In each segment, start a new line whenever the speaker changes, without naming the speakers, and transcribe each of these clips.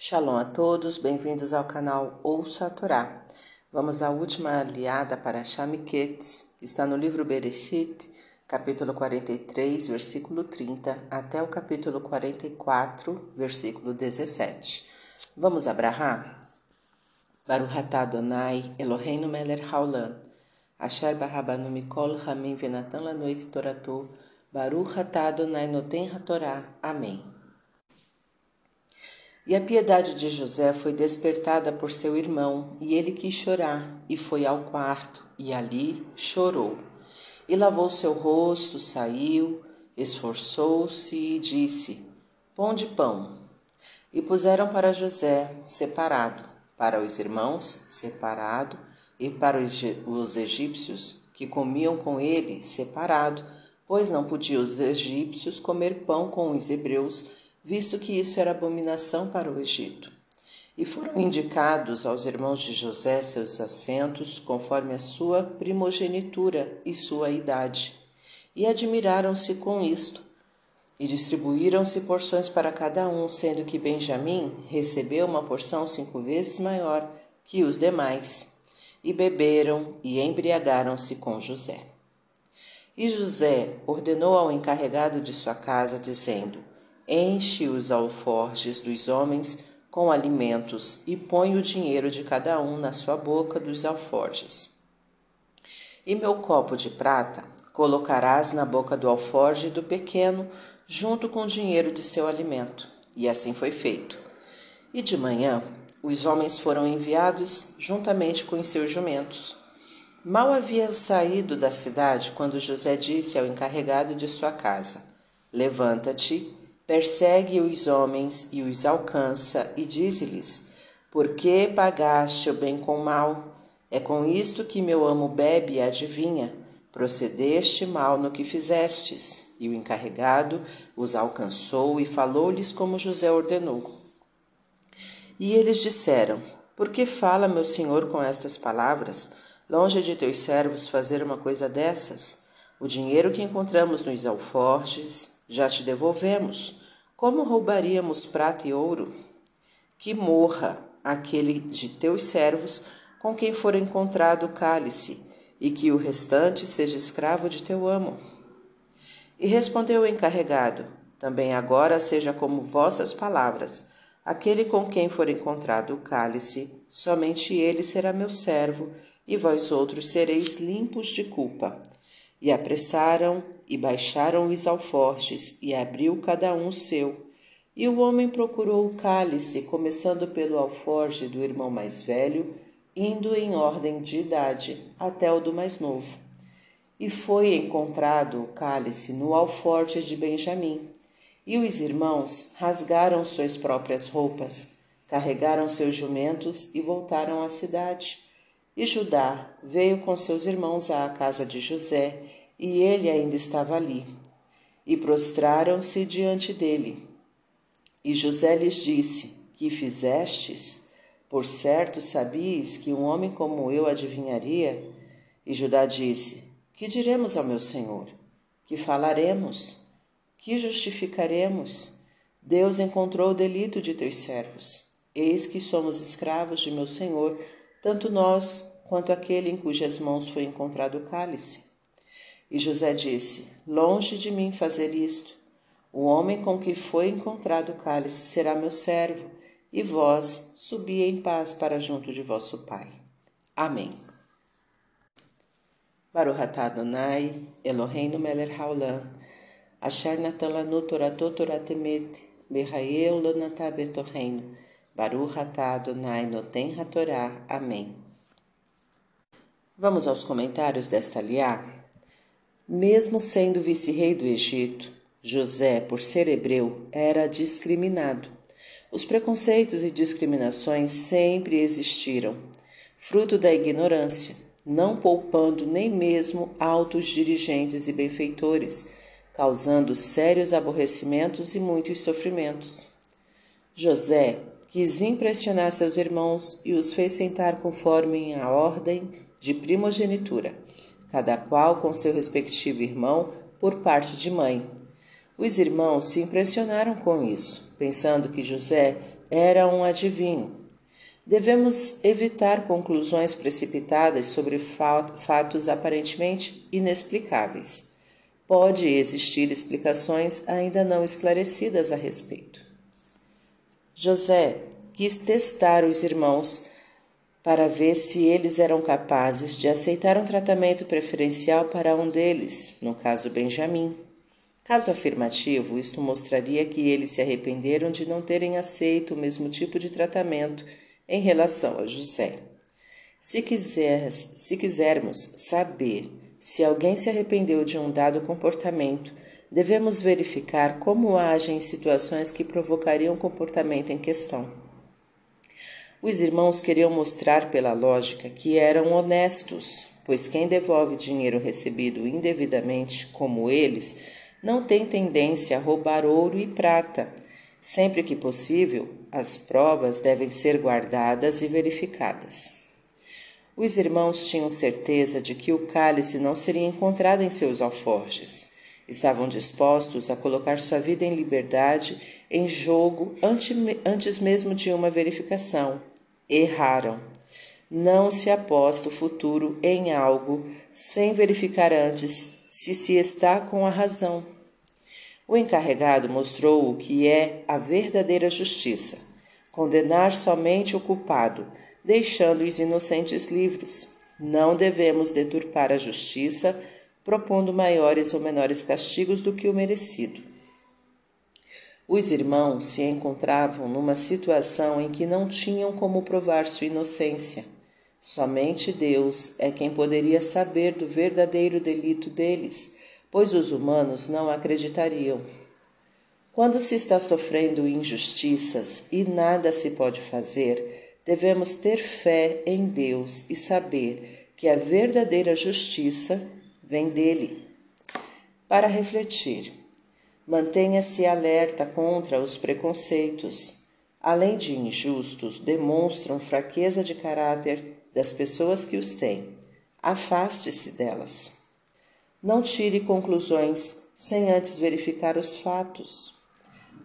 Shalom a todos, bem-vindos ao canal Ouça a Torá. Vamos à última aliada para Shamiquetes, que está no livro Bereshit, capítulo 43, versículo 30, até o capítulo 44, versículo 17. Vamos abrahar? Baruch atah Adonai, Eloheinu melech haolam, asher barabanu mikol hamim venatan lanoit toratu, Baruch atah Adonai noten hatorá. Amém. E a piedade de José foi despertada por seu irmão, e ele quis chorar, e foi ao quarto, e ali chorou. E lavou seu rosto, saiu, esforçou-se e disse: Pão de pão. E puseram para José, separado, para os irmãos, separado, e para os egípcios, que comiam com ele, separado, pois não podiam os egípcios comer pão com os hebreus, visto que isso era abominação para o Egito. E foram indicados aos irmãos de José seus assentos, conforme a sua primogenitura e sua idade. E admiraram-se com isto. E distribuíram-se porções para cada um, sendo que Benjamim recebeu uma porção cinco vezes maior que os demais. E beberam e embriagaram-se com José. E José ordenou ao encarregado de sua casa, dizendo: enche os alforjes dos homens com alimentos e põe o dinheiro de cada um na sua boca dos alforjes. E meu copo de prata colocarás na boca do alforje do pequeno, junto com o dinheiro de seu alimento. E assim foi feito. E de manhã os homens foram enviados juntamente com os seus jumentos. Mal havia saído da cidade quando José disse ao encarregado de sua casa: Levanta-te persegue os homens e os alcança, e diz-lhes: Por que pagaste o bem com mal? É com isto que meu amo bebe e adivinha. Procedeste mal no que fizestes. E o encarregado os alcançou e falou-lhes como José ordenou. E eles disseram: Por que fala meu senhor com estas palavras? Longe de teus servos fazer uma coisa dessas? O dinheiro que encontramos nos alforjes já te devolvemos. Como roubaríamos prata e ouro? Que morra aquele de teus servos com quem for encontrado o cálice, e que o restante seja escravo de teu amo. E respondeu o encarregado: Também agora seja como vossas palavras. Aquele com quem for encontrado o cálice, somente ele será meu servo, e vós outros sereis limpos de culpa. E apressaram e baixaram os alforjes, e abriu cada um o seu. E o homem procurou o cálice, começando pelo alforje do irmão mais velho, indo em ordem de idade até o do mais novo. E foi encontrado o cálice no alforje de Benjamim. E os irmãos rasgaram suas próprias roupas, carregaram seus jumentos e voltaram à cidade. E Judá veio com seus irmãos à casa de José, e ele ainda estava ali. E prostraram-se diante dele. E José lhes disse: Que fizestes? Por certo sabias que um homem como eu adivinharia? E Judá disse: Que diremos ao meu senhor? Que falaremos? Que justificaremos? Deus encontrou o delito de teus servos. Eis que somos escravos de meu senhor, tanto nós quanto aquele em cujas mãos foi encontrado o cálice. E José disse: Longe de mim fazer isto. O homem com que foi encontrado o cálice será meu servo, e vós subi em paz para junto de vosso Pai. Amém. Baruch Adonai, Eloheinu melech haolam, asher natan lanu toratot torat emet, behael lanatah betorreino, Baruch atah Adonai noten. Amém. Vamos aos comentários desta liá. Mesmo sendo vice-rei do Egito, José, por ser hebreu, era discriminado. Os preconceitos e discriminações sempre existiram, fruto da ignorância, não poupando nem mesmo altos dirigentes e benfeitores, causando sérios aborrecimentos e muitos sofrimentos. José quis impressionar seus irmãos e os fez sentar conforme a ordem de primogenitura cada qual com seu respectivo irmão por parte de mãe. Os irmãos se impressionaram com isso, pensando que José era um adivinho. Devemos evitar conclusões precipitadas sobre fatos aparentemente inexplicáveis. Pode existir explicações ainda não esclarecidas a respeito. José quis testar os irmãos para ver se eles eram capazes de aceitar um tratamento preferencial para um deles, no caso Benjamim. Caso afirmativo, isto mostraria que eles se arrependeram de não terem aceito o mesmo tipo de tratamento em relação a José. Se, quiser, se quisermos saber se alguém se arrependeu de um dado comportamento, devemos verificar como age em situações que provocariam o comportamento em questão. Os irmãos queriam mostrar pela lógica que eram honestos, pois quem devolve dinheiro recebido indevidamente, como eles, não tem tendência a roubar ouro e prata. Sempre que possível, as provas devem ser guardadas e verificadas. Os irmãos tinham certeza de que o cálice não seria encontrado em seus alforjes. Estavam dispostos a colocar sua vida em liberdade em jogo antes mesmo de uma verificação. Erraram. Não se aposta o futuro em algo sem verificar antes se se está com a razão. O encarregado mostrou o que é a verdadeira justiça: condenar somente o culpado deixando os inocentes livres. Não devemos deturpar a justiça, propondo maiores ou menores castigos do que o merecido. Os irmãos se encontravam numa situação em que não tinham como provar sua inocência. Somente Deus é quem poderia saber do verdadeiro delito deles, pois os humanos não acreditariam. Quando se está sofrendo injustiças e nada se pode fazer, devemos ter fé em Deus e saber que a verdadeira justiça vem dele. Para refletir, mantenha-se alerta contra os preconceitos. Além de injustos, demonstram fraqueza de caráter das pessoas que os têm. Afaste-se delas. Não tire conclusões sem antes verificar os fatos.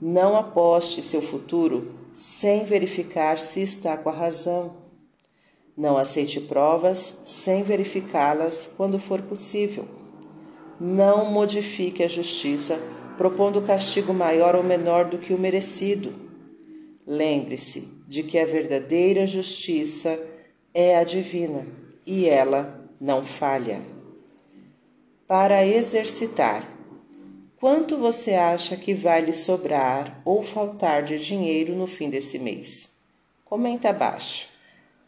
Não aposte seu futuro sem verificar se está com a razão. Não aceite provas sem verificá-las quando for possível. Não modifique a justiça propondo castigo maior ou menor do que o merecido. Lembre-se de que a verdadeira justiça é a divina e ela não falha. Para exercitar Quanto você acha que vai lhe sobrar ou faltar de dinheiro no fim desse mês? Comenta abaixo.